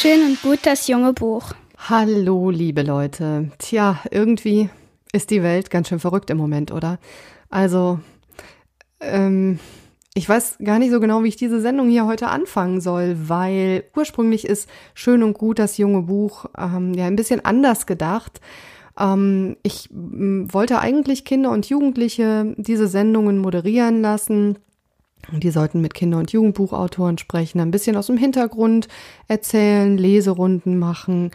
Schön und gut das junge Buch. Hallo, liebe Leute. Tja, irgendwie ist die Welt ganz schön verrückt im Moment, oder? Also, ähm, ich weiß gar nicht so genau, wie ich diese Sendung hier heute anfangen soll, weil ursprünglich ist Schön und gut das junge Buch ähm, ja ein bisschen anders gedacht. Ähm, ich wollte eigentlich Kinder und Jugendliche diese Sendungen moderieren lassen. Die sollten mit Kinder- und Jugendbuchautoren sprechen, ein bisschen aus dem Hintergrund erzählen, Leserunden machen,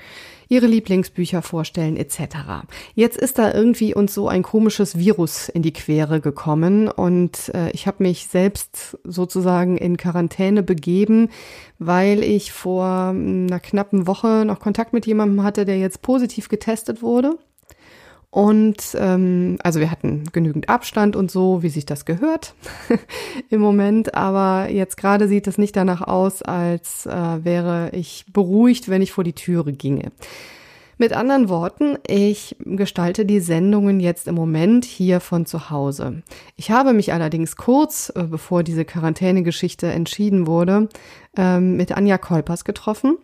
ihre Lieblingsbücher vorstellen etc. Jetzt ist da irgendwie uns so ein komisches Virus in die Quere gekommen und äh, ich habe mich selbst sozusagen in Quarantäne begeben, weil ich vor einer knappen Woche noch Kontakt mit jemandem hatte, der jetzt positiv getestet wurde. Und ähm, also wir hatten genügend Abstand und so, wie sich das gehört im Moment. Aber jetzt gerade sieht es nicht danach aus, als äh, wäre ich beruhigt, wenn ich vor die Türe ginge. Mit anderen Worten, ich gestalte die Sendungen jetzt im Moment hier von zu Hause. Ich habe mich allerdings kurz, äh, bevor diese Quarantänegeschichte entschieden wurde, ähm, mit Anja Kolpers getroffen.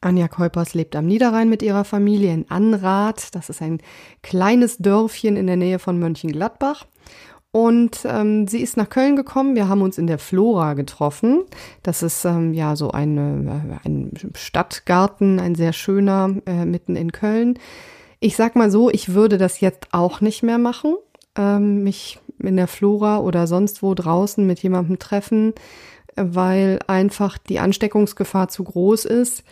Anja Keupers lebt am Niederrhein mit ihrer Familie in Anrath. Das ist ein kleines Dörfchen in der Nähe von Mönchengladbach. Und ähm, sie ist nach Köln gekommen. Wir haben uns in der Flora getroffen. Das ist ähm, ja so eine, äh, ein Stadtgarten, ein sehr schöner, äh, mitten in Köln. Ich sag mal so, ich würde das jetzt auch nicht mehr machen. Ähm, mich in der Flora oder sonst wo draußen mit jemandem treffen, weil einfach die Ansteckungsgefahr zu groß ist.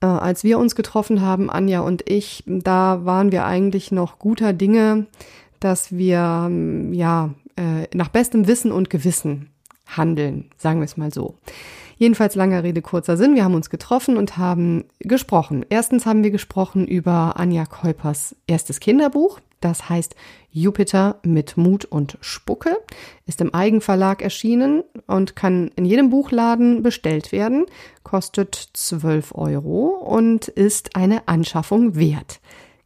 Äh, als wir uns getroffen haben, Anja und ich, da waren wir eigentlich noch guter Dinge, dass wir ähm, ja äh, nach bestem Wissen und Gewissen handeln, sagen wir es mal so. Jedenfalls langer Rede, kurzer Sinn. Wir haben uns getroffen und haben gesprochen. Erstens haben wir gesprochen über Anja Keupers erstes Kinderbuch. Das heißt Jupiter mit Mut und Spucke, ist im Eigenverlag erschienen und kann in jedem Buchladen bestellt werden, kostet 12 Euro und ist eine Anschaffung wert.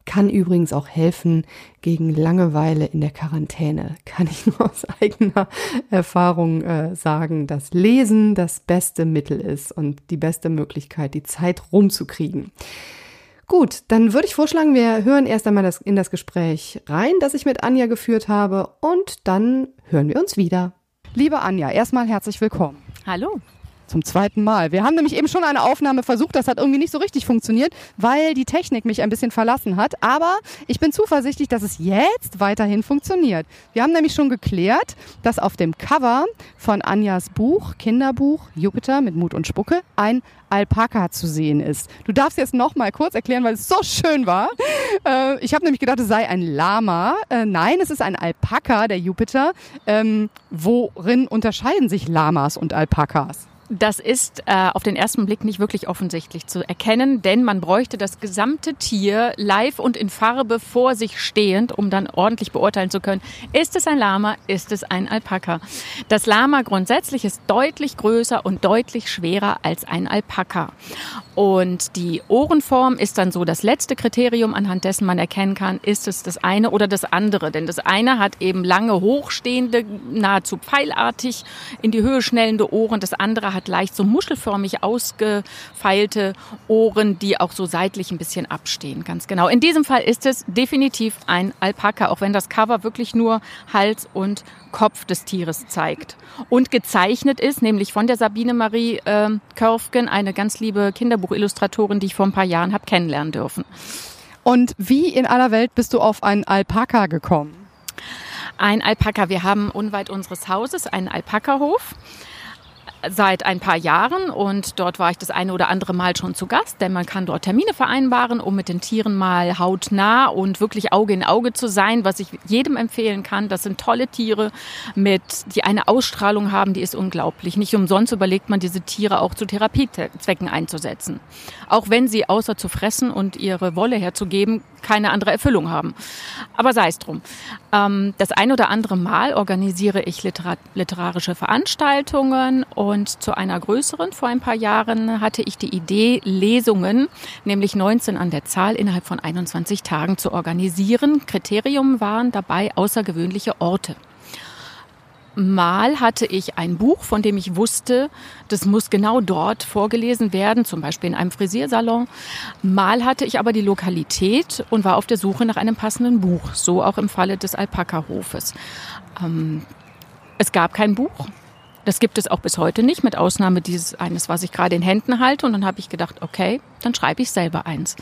Kann übrigens auch helfen gegen Langeweile in der Quarantäne. Kann ich nur aus eigener Erfahrung äh, sagen, dass Lesen das beste Mittel ist und die beste Möglichkeit, die Zeit rumzukriegen. Gut, dann würde ich vorschlagen, wir hören erst einmal das, in das Gespräch rein, das ich mit Anja geführt habe und dann hören wir uns wieder. Liebe Anja, erstmal herzlich willkommen. Hallo. Zum zweiten Mal. Wir haben nämlich eben schon eine Aufnahme versucht, das hat irgendwie nicht so richtig funktioniert, weil die Technik mich ein bisschen verlassen hat. Aber ich bin zuversichtlich, dass es jetzt weiterhin funktioniert. Wir haben nämlich schon geklärt, dass auf dem Cover von Anjas Buch, Kinderbuch Jupiter mit Mut und Spucke, ein Alpaka zu sehen ist. Du darfst jetzt noch mal kurz erklären, weil es so schön war. Äh, ich habe nämlich gedacht, es sei ein Lama. Äh, nein, es ist ein Alpaka, der Jupiter. Ähm, worin unterscheiden sich Lamas und Alpakas? Das ist äh, auf den ersten Blick nicht wirklich offensichtlich zu erkennen, denn man bräuchte das gesamte Tier live und in Farbe vor sich stehend, um dann ordentlich beurteilen zu können, ist es ein Lama, ist es ein Alpaka. Das Lama grundsätzlich ist deutlich größer und deutlich schwerer als ein Alpaka. Und die Ohrenform ist dann so das letzte Kriterium, anhand dessen man erkennen kann, ist es das eine oder das andere. Denn das eine hat eben lange hochstehende, nahezu pfeilartig in die Höhe schnellende Ohren, das andere hat hat leicht so muschelförmig ausgefeilte Ohren, die auch so seitlich ein bisschen abstehen. Ganz genau. In diesem Fall ist es definitiv ein Alpaka, auch wenn das Cover wirklich nur Hals und Kopf des Tieres zeigt. Und gezeichnet ist, nämlich von der Sabine Marie äh, Körfgen, eine ganz liebe Kinderbuchillustratorin, die ich vor ein paar Jahren habe kennenlernen dürfen. Und wie in aller Welt bist du auf einen Alpaka gekommen? Ein Alpaka. Wir haben unweit unseres Hauses einen Alpakahof seit ein paar Jahren und dort war ich das eine oder andere Mal schon zu Gast, denn man kann dort Termine vereinbaren, um mit den Tieren mal hautnah und wirklich Auge in Auge zu sein, was ich jedem empfehlen kann. Das sind tolle Tiere, mit, die eine Ausstrahlung haben, die ist unglaublich. Nicht umsonst überlegt man, diese Tiere auch zu Therapiezwecken einzusetzen. Auch wenn sie außer zu fressen und ihre Wolle herzugeben, keine andere Erfüllung haben. Aber sei es drum. Ähm, das ein oder andere Mal organisiere ich literarische Veranstaltungen und und zu einer größeren vor ein paar Jahren hatte ich die Idee, Lesungen, nämlich 19 an der Zahl, innerhalb von 21 Tagen zu organisieren. Kriterium waren dabei außergewöhnliche Orte. Mal hatte ich ein Buch, von dem ich wusste, das muss genau dort vorgelesen werden, zum Beispiel in einem Frisiersalon. Mal hatte ich aber die Lokalität und war auf der Suche nach einem passenden Buch, so auch im Falle des Alpaka-Hofes. Ähm, es gab kein Buch. Das gibt es auch bis heute nicht, mit Ausnahme dieses eines, was ich gerade in Händen halte. Und dann habe ich gedacht, okay, dann schreibe ich selber eins.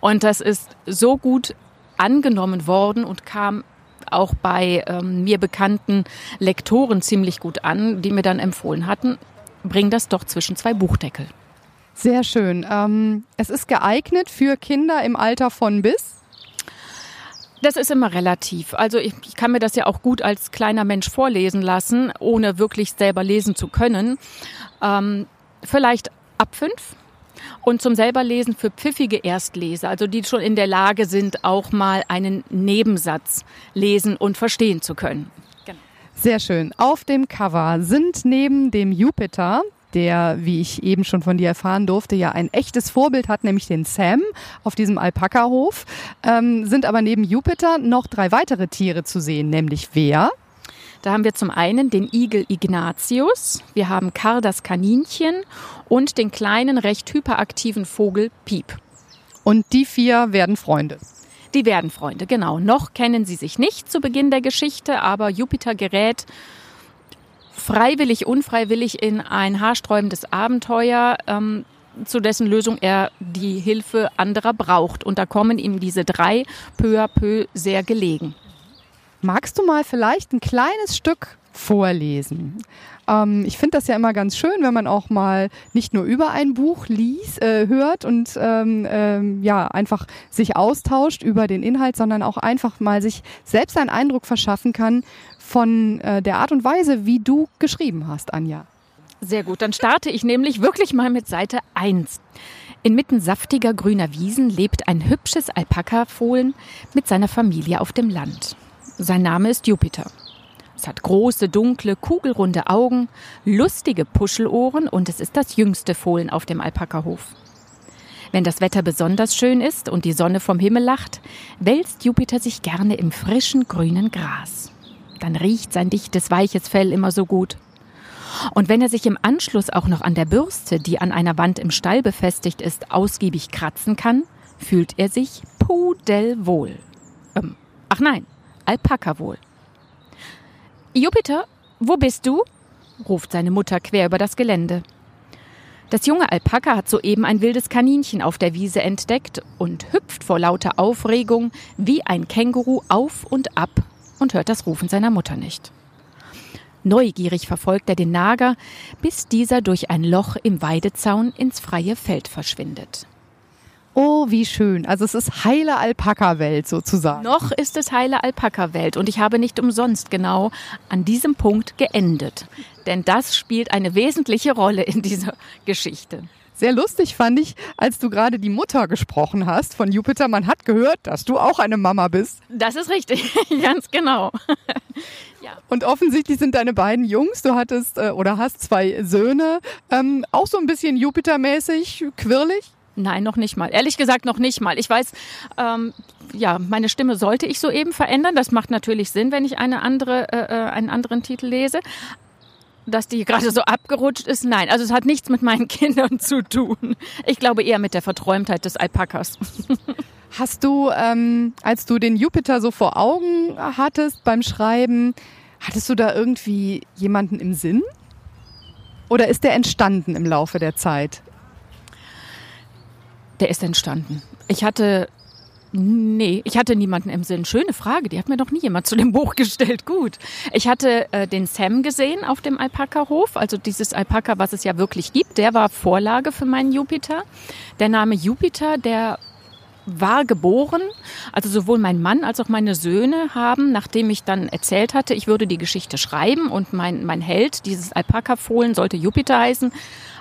Und das ist so gut angenommen worden und kam auch bei ähm, mir bekannten Lektoren ziemlich gut an, die mir dann empfohlen hatten, bring das doch zwischen zwei Buchdeckel. Sehr schön. Ähm, es ist geeignet für Kinder im Alter von bis? Das ist immer relativ. Also ich, ich, kann mir das ja auch gut als kleiner Mensch vorlesen lassen, ohne wirklich selber lesen zu können. Ähm, vielleicht ab fünf und zum selberlesen für pfiffige Erstleser, also die schon in der Lage sind, auch mal einen Nebensatz lesen und verstehen zu können. Genau. Sehr schön. Auf dem Cover sind neben dem Jupiter der, wie ich eben schon von dir erfahren durfte, ja ein echtes Vorbild hat, nämlich den Sam auf diesem Alpaka-Hof, ähm, sind aber neben Jupiter noch drei weitere Tiere zu sehen, nämlich wer? Da haben wir zum einen den Igel Ignatius, wir haben Karl das Kaninchen und den kleinen, recht hyperaktiven Vogel Piep. Und die vier werden Freunde. Die werden Freunde, genau. Noch kennen sie sich nicht zu Beginn der Geschichte, aber Jupiter gerät freiwillig, unfreiwillig in ein haarsträubendes Abenteuer, ähm, zu dessen Lösung er die Hilfe anderer braucht. Und da kommen ihm diese drei peu à peu sehr gelegen. Magst du mal vielleicht ein kleines Stück vorlesen? Ähm, ich finde das ja immer ganz schön, wenn man auch mal nicht nur über ein Buch liest, äh, hört und ähm, ähm, ja einfach sich austauscht über den Inhalt, sondern auch einfach mal sich selbst einen Eindruck verschaffen kann von äh, der Art und Weise, wie du geschrieben hast, Anja. Sehr gut, dann starte ich nämlich wirklich mal mit Seite 1. Inmitten saftiger grüner Wiesen lebt ein hübsches Alpaka-Fohlen mit seiner Familie auf dem Land. Sein Name ist Jupiter. Es hat große, dunkle, kugelrunde Augen, lustige Puschelohren und es ist das jüngste Fohlen auf dem Alpakahof. Wenn das Wetter besonders schön ist und die Sonne vom Himmel lacht, wälzt Jupiter sich gerne im frischen grünen Gras. Dann riecht sein dichtes, weiches Fell immer so gut. Und wenn er sich im Anschluss auch noch an der Bürste, die an einer Wand im Stall befestigt ist, ausgiebig kratzen kann, fühlt er sich pudelwohl. Ähm, ach nein, Alpaka wohl. Jupiter, wo bist du? ruft seine Mutter quer über das Gelände. Das junge Alpaka hat soeben ein wildes Kaninchen auf der Wiese entdeckt und hüpft vor lauter Aufregung wie ein Känguru auf und ab und hört das Rufen seiner Mutter nicht. Neugierig verfolgt er den Nager, bis dieser durch ein Loch im Weidezaun ins freie Feld verschwindet. Oh, wie schön. Also es ist heile Alpaka-Welt sozusagen. Noch ist es heile Alpaka-Welt und ich habe nicht umsonst genau an diesem Punkt geendet. Denn das spielt eine wesentliche Rolle in dieser Geschichte. Sehr lustig fand ich, als du gerade die Mutter gesprochen hast von Jupiter. Man hat gehört, dass du auch eine Mama bist. Das ist richtig, ganz genau. ja. Und offensichtlich sind deine beiden Jungs, du hattest äh, oder hast zwei Söhne, ähm, auch so ein bisschen Jupiter-mäßig, quirlig? Nein, noch nicht mal. Ehrlich gesagt, noch nicht mal. Ich weiß, ähm, ja, meine Stimme sollte ich soeben verändern. Das macht natürlich Sinn, wenn ich eine andere, äh, äh einen anderen Titel lese. Dass die gerade so abgerutscht ist, nein. Also es hat nichts mit meinen Kindern zu tun. Ich glaube eher mit der Verträumtheit des Alpakas. Hast du, ähm, als du den Jupiter so vor Augen hattest beim Schreiben, hattest du da irgendwie jemanden im Sinn? Oder ist der entstanden im Laufe der Zeit? Der ist entstanden. Ich hatte Nee, ich hatte niemanden im Sinn. Schöne Frage, die hat mir noch nie jemand zu dem Buch gestellt. Gut. Ich hatte äh, den Sam gesehen auf dem Alpaka-Hof, also dieses Alpaka, was es ja wirklich gibt. Der war Vorlage für meinen Jupiter. Der Name Jupiter, der war geboren. Also sowohl mein Mann als auch meine Söhne haben, nachdem ich dann erzählt hatte, ich würde die Geschichte schreiben und mein, mein Held, dieses Alpaka-Fohlen, sollte Jupiter heißen,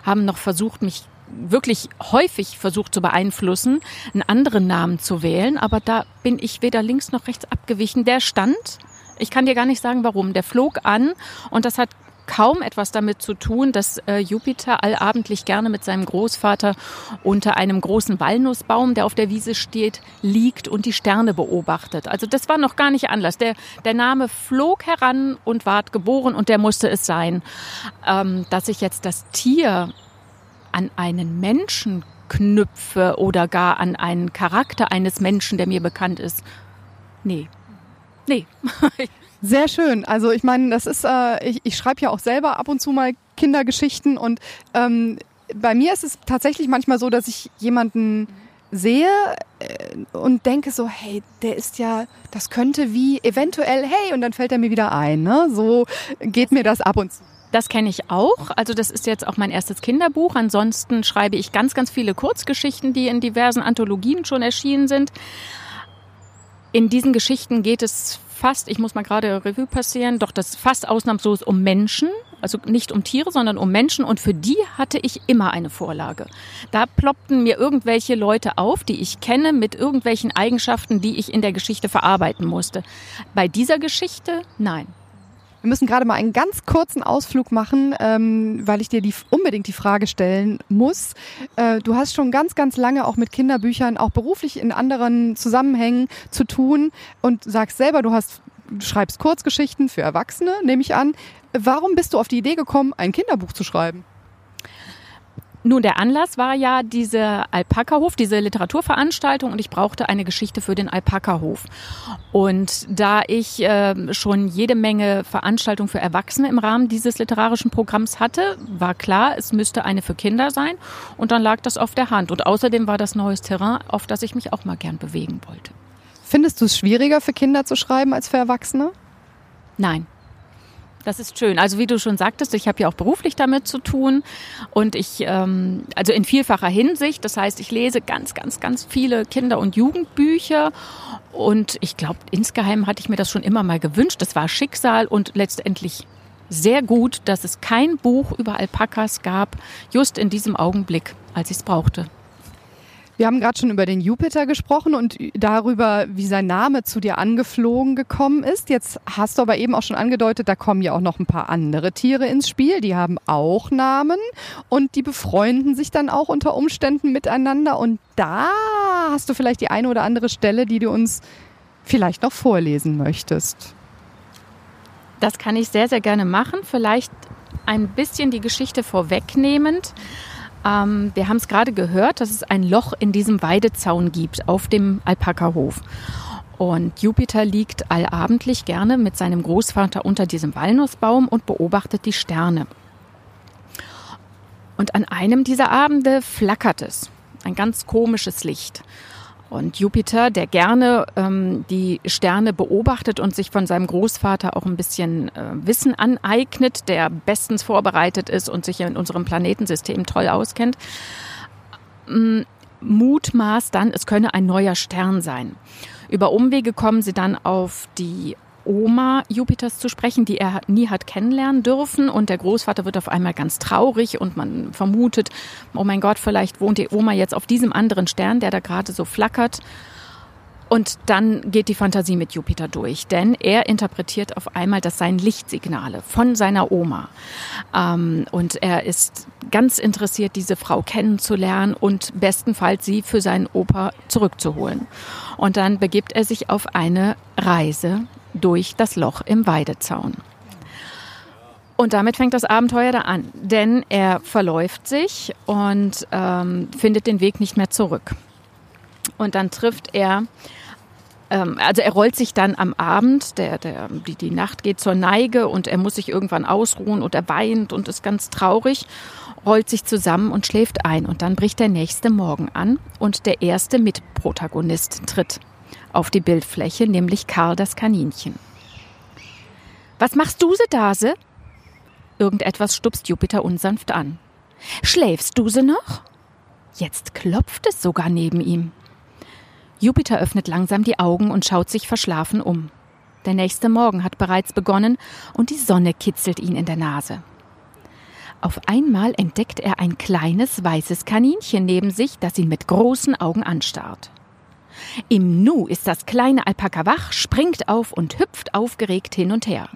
haben noch versucht, mich wirklich häufig versucht zu beeinflussen, einen anderen Namen zu wählen, aber da bin ich weder links noch rechts abgewichen. Der stand, ich kann dir gar nicht sagen warum, der flog an und das hat kaum etwas damit zu tun, dass äh, Jupiter allabendlich gerne mit seinem Großvater unter einem großen Walnussbaum, der auf der Wiese steht, liegt und die Sterne beobachtet. Also das war noch gar nicht Anlass. Der, der Name flog heran und ward geboren und der musste es sein. Ähm, dass ich jetzt das Tier an einen Menschen knüpfe oder gar an einen Charakter eines Menschen, der mir bekannt ist. Nee. Nee. Sehr schön. Also ich meine, das ist, äh, ich, ich schreibe ja auch selber ab und zu mal Kindergeschichten und ähm, bei mir ist es tatsächlich manchmal so, dass ich jemanden sehe äh, und denke so, hey, der ist ja, das könnte wie eventuell, hey, und dann fällt er mir wieder ein. Ne? So geht mir das ab und zu. Das kenne ich auch. Also das ist jetzt auch mein erstes Kinderbuch. Ansonsten schreibe ich ganz, ganz viele Kurzgeschichten, die in diversen Anthologien schon erschienen sind. In diesen Geschichten geht es fast, ich muss mal gerade Revue passieren, doch das fast ausnahmslos um Menschen, also nicht um Tiere, sondern um Menschen und für die hatte ich immer eine Vorlage. Da ploppten mir irgendwelche Leute auf, die ich kenne, mit irgendwelchen Eigenschaften, die ich in der Geschichte verarbeiten musste. Bei dieser Geschichte nein. Wir müssen gerade mal einen ganz kurzen Ausflug machen, ähm, weil ich dir die, unbedingt die Frage stellen muss. Äh, du hast schon ganz, ganz lange auch mit Kinderbüchern, auch beruflich in anderen Zusammenhängen zu tun und sagst selber, du hast du schreibst Kurzgeschichten für Erwachsene, nehme ich an. Warum bist du auf die Idee gekommen, ein Kinderbuch zu schreiben? Nun, der Anlass war ja diese Alpaka-Hof, diese Literaturveranstaltung und ich brauchte eine Geschichte für den Alpaka-Hof. Und da ich äh, schon jede Menge Veranstaltungen für Erwachsene im Rahmen dieses literarischen Programms hatte, war klar, es müsste eine für Kinder sein und dann lag das auf der Hand. Und außerdem war das neues Terrain, auf das ich mich auch mal gern bewegen wollte. Findest du es schwieriger für Kinder zu schreiben als für Erwachsene? Nein. Das ist schön. Also wie du schon sagtest, ich habe ja auch beruflich damit zu tun und ich, ähm, also in vielfacher Hinsicht. Das heißt, ich lese ganz, ganz, ganz viele Kinder- und Jugendbücher und ich glaube, insgeheim hatte ich mir das schon immer mal gewünscht. Das war Schicksal und letztendlich sehr gut, dass es kein Buch über Alpakas gab, just in diesem Augenblick, als ich es brauchte. Wir haben gerade schon über den Jupiter gesprochen und darüber, wie sein Name zu dir angeflogen gekommen ist. Jetzt hast du aber eben auch schon angedeutet, da kommen ja auch noch ein paar andere Tiere ins Spiel. Die haben auch Namen und die befreunden sich dann auch unter Umständen miteinander. Und da hast du vielleicht die eine oder andere Stelle, die du uns vielleicht noch vorlesen möchtest. Das kann ich sehr, sehr gerne machen. Vielleicht ein bisschen die Geschichte vorwegnehmend. Ähm, wir haben es gerade gehört, dass es ein Loch in diesem Weidezaun gibt auf dem Alpakahof. Und Jupiter liegt allabendlich gerne mit seinem Großvater unter diesem Walnussbaum und beobachtet die Sterne. Und an einem dieser Abende flackert es. Ein ganz komisches Licht. Und Jupiter, der gerne ähm, die Sterne beobachtet und sich von seinem Großvater auch ein bisschen äh, Wissen aneignet, der bestens vorbereitet ist und sich in unserem Planetensystem toll auskennt, ähm, mutmaßt dann, es könne ein neuer Stern sein. Über Umwege kommen sie dann auf die Oma Jupiters zu sprechen, die er nie hat kennenlernen dürfen. Und der Großvater wird auf einmal ganz traurig und man vermutet, oh mein Gott, vielleicht wohnt die Oma jetzt auf diesem anderen Stern, der da gerade so flackert. Und dann geht die Fantasie mit Jupiter durch, denn er interpretiert auf einmal, das seien Lichtsignale von seiner Oma. Ähm, und er ist ganz interessiert, diese Frau kennenzulernen und bestenfalls sie für seinen Opa zurückzuholen. Und dann begibt er sich auf eine Reise durch das Loch im Weidezaun. Und damit fängt das Abenteuer da an, denn er verläuft sich und ähm, findet den Weg nicht mehr zurück. Und dann trifft er, ähm, also er rollt sich dann am Abend, der, der, die, die Nacht geht zur Neige und er muss sich irgendwann ausruhen und er weint und ist ganz traurig, rollt sich zusammen und schläft ein. Und dann bricht der nächste Morgen an und der erste Mitprotagonist tritt auf die Bildfläche, nämlich Karl das Kaninchen. Was machst du, Dase? Irgendetwas stupst Jupiter unsanft an. Schläfst du sie noch? Jetzt klopft es sogar neben ihm. Jupiter öffnet langsam die Augen und schaut sich verschlafen um. Der nächste Morgen hat bereits begonnen und die Sonne kitzelt ihn in der Nase. Auf einmal entdeckt er ein kleines weißes Kaninchen neben sich, das ihn mit großen Augen anstarrt. Im Nu ist das kleine Alpaka wach, springt auf und hüpft aufgeregt hin und her.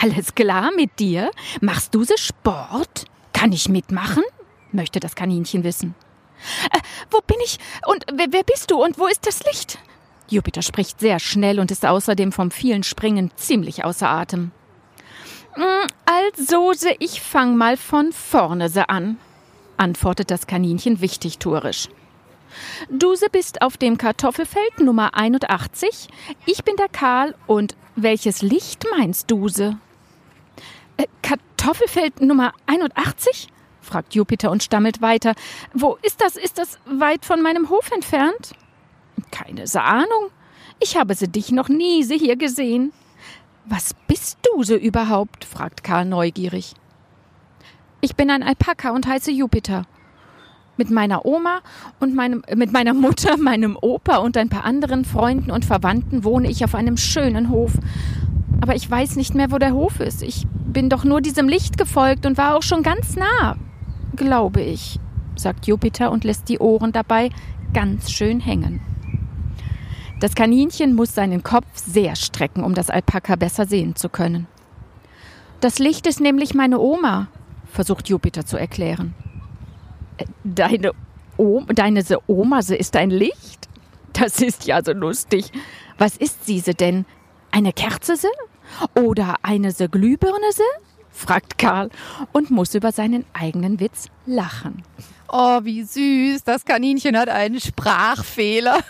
Alles klar mit dir? Machst du so Sport? Kann ich mitmachen? möchte das Kaninchen wissen. Äh, wo bin ich? Und wer, wer bist du? Und wo ist das Licht? Jupiter spricht sehr schnell und ist außerdem vom vielen Springen ziemlich außer Atem. Hm, also, ich fang mal von vorne se an, antwortet das Kaninchen wichtigtuerisch. Duse bist auf dem Kartoffelfeld Nummer 81. Ich bin der Karl und welches Licht meinst Duse? Äh, Kartoffelfeld Nummer 81? fragt Jupiter und stammelt weiter. Wo ist das? Ist das weit von meinem Hof entfernt? Keine Ahnung. Ich habe sie dich noch nie sie hier gesehen. Was bist du so überhaupt? fragt Karl neugierig. Ich bin ein Alpaka und heiße Jupiter. Mit meiner Oma und meinem, mit meiner Mutter, meinem Opa und ein paar anderen Freunden und Verwandten wohne ich auf einem schönen Hof. Aber ich weiß nicht mehr, wo der Hof ist. Ich bin doch nur diesem Licht gefolgt und war auch schon ganz nah glaube ich, sagt Jupiter und lässt die Ohren dabei ganz schön hängen. Das Kaninchen muss seinen Kopf sehr strecken, um das Alpaka besser sehen zu können. Das Licht ist nämlich meine Oma, versucht Jupiter zu erklären. Deine, Oma, deine Oma, sie ist ein Licht? Das ist ja so lustig. Was ist sie denn? Eine Kerze se? Oder eine se Glühbirne se? fragt Karl und muss über seinen eigenen Witz lachen. Oh, wie süß. Das Kaninchen hat einen Sprachfehler.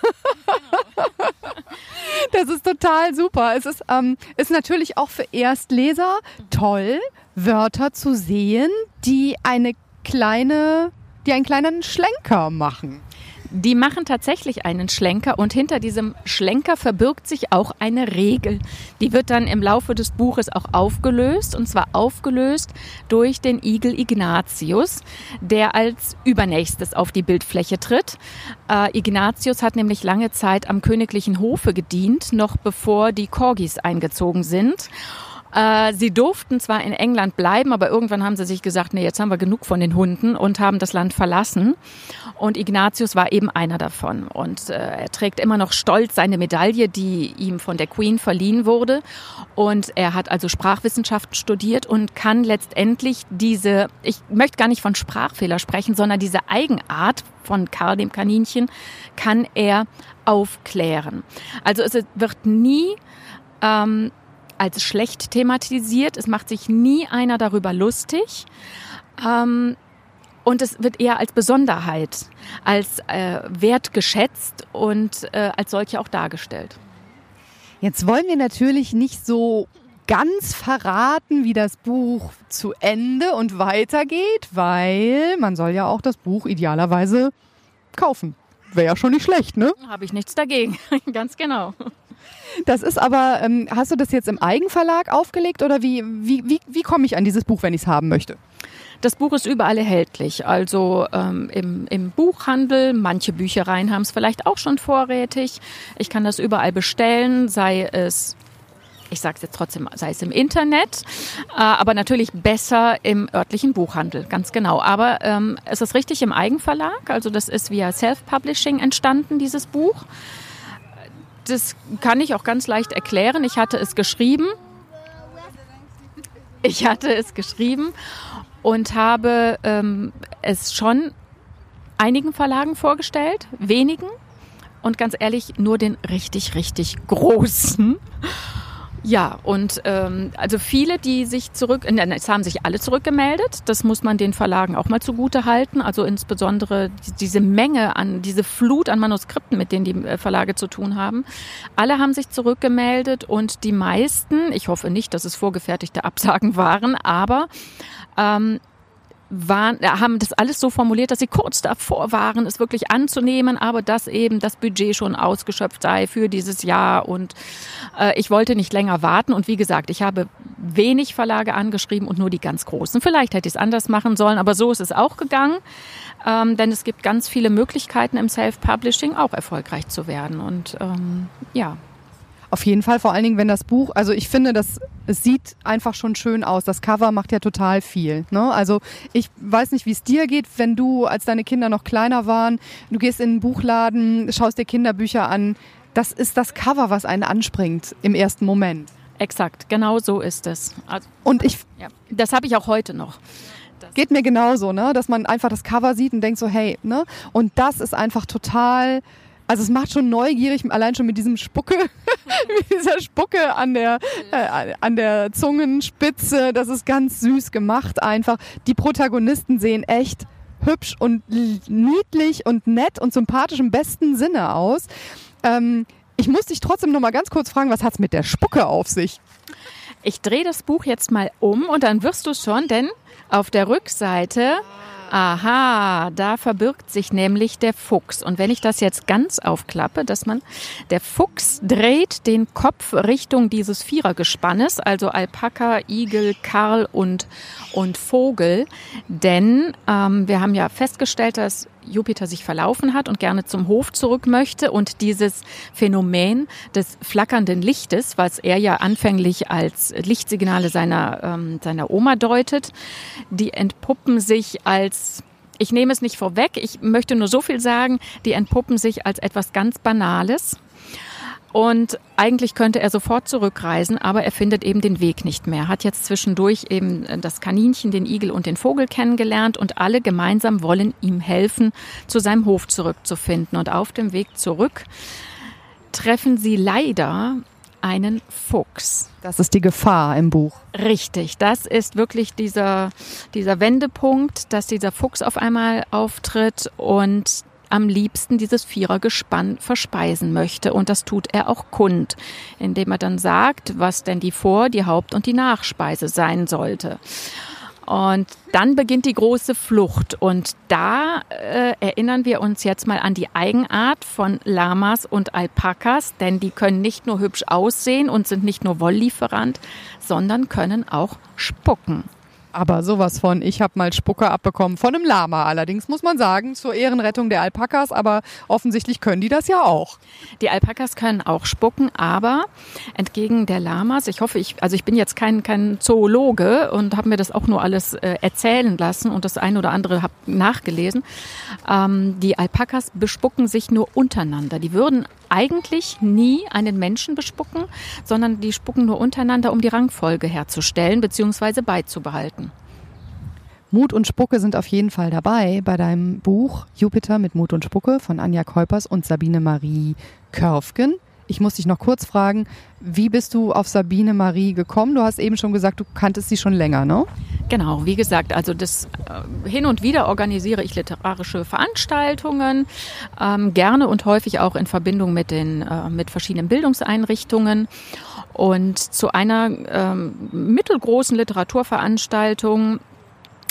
das ist total super. Es ist, ähm, ist natürlich auch für Erstleser toll, Wörter zu sehen, die eine kleine, die einen kleinen Schlenker machen. Die machen tatsächlich einen Schlenker und hinter diesem Schlenker verbirgt sich auch eine Regel. Die wird dann im Laufe des Buches auch aufgelöst und zwar aufgelöst durch den Igel Ignatius, der als übernächstes auf die Bildfläche tritt. Äh, Ignatius hat nämlich lange Zeit am königlichen Hofe gedient, noch bevor die Corgis eingezogen sind. Äh, sie durften zwar in England bleiben, aber irgendwann haben sie sich gesagt, nee, jetzt haben wir genug von den Hunden und haben das Land verlassen. Und Ignatius war eben einer davon. Und äh, er trägt immer noch stolz seine Medaille, die ihm von der Queen verliehen wurde. Und er hat also Sprachwissenschaften studiert und kann letztendlich diese, ich möchte gar nicht von Sprachfehler sprechen, sondern diese Eigenart von Karl dem Kaninchen kann er aufklären. Also es wird nie ähm, als schlecht thematisiert. Es macht sich nie einer darüber lustig. Ähm, und es wird eher als Besonderheit, als äh, wertgeschätzt und äh, als solche auch dargestellt. Jetzt wollen wir natürlich nicht so ganz verraten, wie das Buch zu Ende und weitergeht, weil man soll ja auch das Buch idealerweise kaufen. Wäre ja schon nicht schlecht, ne? Habe ich nichts dagegen, ganz genau. Das ist aber, ähm, hast du das jetzt im Eigenverlag aufgelegt oder wie, wie, wie, wie komme ich an dieses Buch, wenn ich es haben möchte? Das Buch ist überall erhältlich, also ähm, im, im Buchhandel. Manche Büchereien haben es vielleicht auch schon vorrätig. Ich kann das überall bestellen, sei es ich sage es jetzt trotzdem, sei es im Internet, äh, aber natürlich besser im örtlichen Buchhandel, ganz genau. Aber ähm, es ist richtig im Eigenverlag, also das ist via Self-Publishing entstanden, dieses Buch das kann ich auch ganz leicht erklären. Ich hatte es geschrieben. Ich hatte es geschrieben und habe ähm, es schon einigen Verlagen vorgestellt, wenigen und ganz ehrlich nur den richtig, richtig großen. Ja, und ähm, also viele, die sich zurück, es haben sich alle zurückgemeldet. Das muss man den Verlagen auch mal zugute halten. Also insbesondere diese Menge an, diese Flut an Manuskripten, mit denen die äh, Verlage zu tun haben. Alle haben sich zurückgemeldet und die meisten, ich hoffe nicht, dass es vorgefertigte Absagen waren, aber ähm, waren, haben das alles so formuliert, dass sie kurz davor waren, es wirklich anzunehmen, aber dass eben das Budget schon ausgeschöpft sei für dieses Jahr und äh, ich wollte nicht länger warten und wie gesagt, ich habe wenig Verlage angeschrieben und nur die ganz großen. Vielleicht hätte ich es anders machen sollen, aber so ist es auch gegangen, ähm, denn es gibt ganz viele Möglichkeiten im Self-Publishing auch erfolgreich zu werden und ähm, ja. Auf jeden Fall, vor allen Dingen, wenn das Buch, also ich finde, das es sieht einfach schon schön aus. Das Cover macht ja total viel. Ne? Also ich weiß nicht, wie es dir geht, wenn du, als deine Kinder noch kleiner waren, du gehst in einen Buchladen, schaust dir Kinderbücher an. Das ist das Cover, was einen anspringt im ersten Moment. Exakt, genau so ist es. Also, Und ich ja, das habe ich auch heute noch. geht mir genauso, ne, dass man einfach das Cover sieht und denkt so, hey, ne? Und das ist einfach total also es macht schon neugierig, allein schon mit diesem Spucke, mit dieser Spucke an der, äh, an der Zungenspitze. Das ist ganz süß gemacht einfach. Die Protagonisten sehen echt hübsch und niedlich und nett und sympathisch im besten Sinne aus. Ähm, ich muss dich trotzdem noch mal ganz kurz fragen, was hat's mit der Spucke auf sich? Ich drehe das Buch jetzt mal um und dann wirst du schon, denn auf der Rückseite Aha, da verbirgt sich nämlich der Fuchs. Und wenn ich das jetzt ganz aufklappe, dass man, der Fuchs dreht den Kopf Richtung dieses Vierergespannes, also Alpaka, Igel, Karl und, und Vogel. Denn ähm, wir haben ja festgestellt, dass Jupiter sich verlaufen hat und gerne zum Hof zurück möchte und dieses Phänomen des flackernden Lichtes, was er ja anfänglich als Lichtsignale seiner, ähm, seiner Oma deutet, die entpuppen sich als ich nehme es nicht vorweg, ich möchte nur so viel sagen, die entpuppen sich als etwas ganz Banales und eigentlich könnte er sofort zurückreisen, aber er findet eben den Weg nicht mehr. Hat jetzt zwischendurch eben das Kaninchen, den Igel und den Vogel kennengelernt und alle gemeinsam wollen ihm helfen, zu seinem Hof zurückzufinden. Und auf dem Weg zurück treffen sie leider einen Fuchs. Das ist die Gefahr im Buch. Richtig, das ist wirklich dieser, dieser Wendepunkt, dass dieser Fuchs auf einmal auftritt und am liebsten dieses Vierergespann verspeisen möchte. Und das tut er auch kund, indem er dann sagt, was denn die Vor-, die Haupt- und die Nachspeise sein sollte. Und dann beginnt die große Flucht. Und da äh, erinnern wir uns jetzt mal an die Eigenart von Lamas und Alpakas, denn die können nicht nur hübsch aussehen und sind nicht nur Wolllieferant, sondern können auch spucken. Aber sowas von, ich habe mal Spucke abbekommen von einem Lama. Allerdings muss man sagen, zur Ehrenrettung der Alpakas, aber offensichtlich können die das ja auch. Die Alpakas können auch spucken, aber entgegen der Lamas, ich hoffe, ich, also ich bin jetzt kein, kein Zoologe und habe mir das auch nur alles äh, erzählen lassen und das eine oder andere habe nachgelesen. Ähm, die Alpakas bespucken sich nur untereinander. Die würden eigentlich nie einen Menschen bespucken, sondern die spucken nur untereinander, um die Rangfolge herzustellen bzw. beizubehalten. Mut und Spucke sind auf jeden Fall dabei bei deinem Buch Jupiter mit Mut und Spucke von Anja Keupers und Sabine Marie Körfgen. Ich muss dich noch kurz fragen, wie bist du auf Sabine Marie gekommen? Du hast eben schon gesagt, du kanntest sie schon länger, ne? Genau, wie gesagt, also das äh, hin und wieder organisiere ich literarische Veranstaltungen, ähm, gerne und häufig auch in Verbindung mit den äh, mit verschiedenen Bildungseinrichtungen. Und zu einer ähm, mittelgroßen Literaturveranstaltung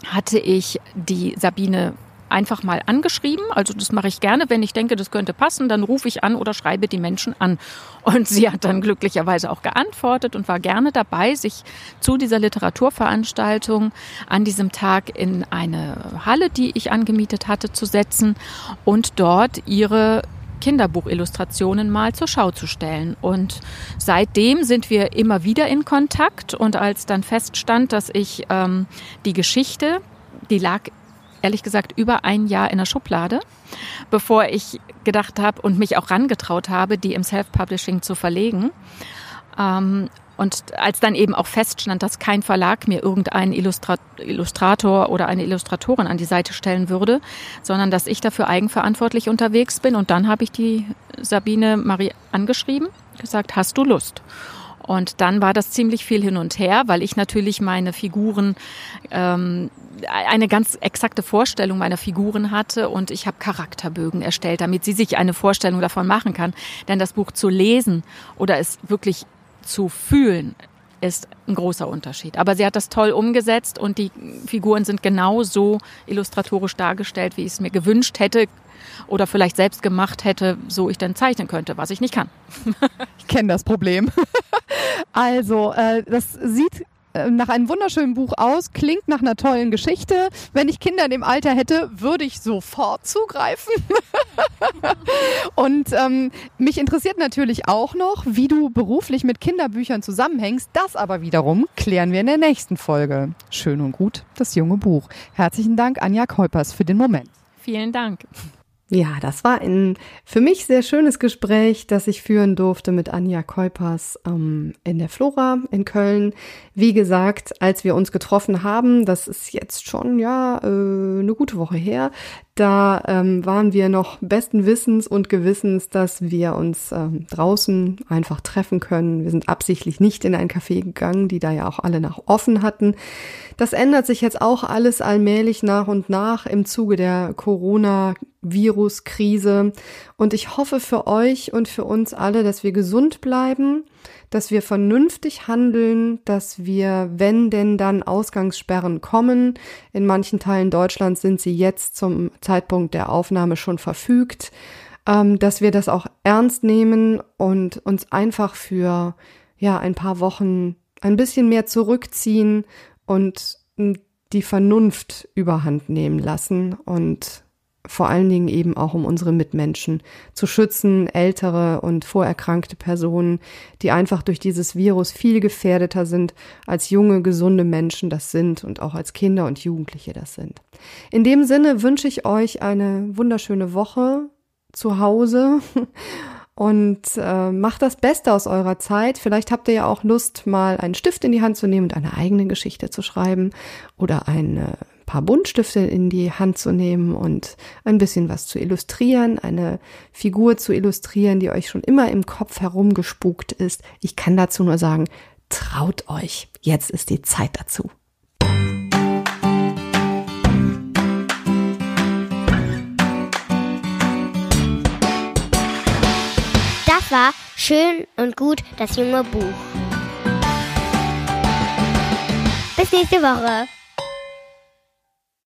hatte ich die Sabine einfach mal angeschrieben. Also das mache ich gerne. Wenn ich denke, das könnte passen, dann rufe ich an oder schreibe die Menschen an. Und sie hat dann glücklicherweise auch geantwortet und war gerne dabei, sich zu dieser Literaturveranstaltung an diesem Tag in eine Halle, die ich angemietet hatte, zu setzen und dort ihre Kinderbuchillustrationen mal zur Schau zu stellen. Und seitdem sind wir immer wieder in Kontakt. Und als dann feststand, dass ich ähm, die Geschichte, die lag ehrlich gesagt über ein Jahr in der Schublade, bevor ich gedacht habe und mich auch rangetraut habe, die im Self-Publishing zu verlegen. Ähm, und als dann eben auch feststand, dass kein Verlag mir irgendeinen Illustra Illustrator oder eine Illustratorin an die Seite stellen würde, sondern dass ich dafür eigenverantwortlich unterwegs bin. Und dann habe ich die Sabine Marie angeschrieben, gesagt, hast du Lust? Und dann war das ziemlich viel hin und her, weil ich natürlich meine Figuren, ähm, eine ganz exakte Vorstellung meiner Figuren hatte und ich habe Charakterbögen erstellt, damit sie sich eine Vorstellung davon machen kann. Denn das Buch zu lesen oder es wirklich zu fühlen, ist ein großer Unterschied. Aber sie hat das toll umgesetzt und die Figuren sind genau so illustratorisch dargestellt, wie ich es mir gewünscht hätte oder vielleicht selbst gemacht hätte, so ich dann zeichnen könnte, was ich nicht kann. ich kenne das Problem. also, äh, das sieht nach einem wunderschönen Buch aus, klingt nach einer tollen Geschichte. Wenn ich Kinder in dem Alter hätte, würde ich sofort zugreifen. und ähm, mich interessiert natürlich auch noch, wie du beruflich mit Kinderbüchern zusammenhängst. Das aber wiederum klären wir in der nächsten Folge. Schön und gut, das junge Buch. Herzlichen Dank, Anja Keupers, für den Moment. Vielen Dank. Ja, das war ein für mich sehr schönes Gespräch, das ich führen durfte mit Anja Keupers ähm, in der Flora in Köln. Wie gesagt, als wir uns getroffen haben, das ist jetzt schon ja äh, eine gute Woche her, da ähm, waren wir noch besten Wissens und Gewissens, dass wir uns ähm, draußen einfach treffen können. Wir sind absichtlich nicht in ein Café gegangen, die da ja auch alle nach offen hatten. Das ändert sich jetzt auch alles allmählich nach und nach im Zuge der Corona-Virus-Krise. Und ich hoffe für euch und für uns alle, dass wir gesund bleiben dass wir vernünftig handeln, dass wir, wenn denn dann Ausgangssperren kommen, in manchen Teilen Deutschlands sind sie jetzt zum Zeitpunkt der Aufnahme schon verfügt, ähm, dass wir das auch ernst nehmen und uns einfach für ja ein paar Wochen ein bisschen mehr zurückziehen und die Vernunft überhand nehmen lassen und vor allen Dingen eben auch um unsere Mitmenschen zu schützen, ältere und vorerkrankte Personen, die einfach durch dieses Virus viel gefährdeter sind, als junge, gesunde Menschen das sind und auch als Kinder und Jugendliche das sind. In dem Sinne wünsche ich euch eine wunderschöne Woche zu Hause und äh, macht das Beste aus eurer Zeit. Vielleicht habt ihr ja auch Lust, mal einen Stift in die Hand zu nehmen und eine eigene Geschichte zu schreiben oder eine paar Buntstifte in die Hand zu nehmen und ein bisschen was zu illustrieren, eine Figur zu illustrieren, die euch schon immer im Kopf herumgespukt ist. Ich kann dazu nur sagen, traut euch. Jetzt ist die Zeit dazu. Das war schön und gut das junge Buch. Bis nächste Woche.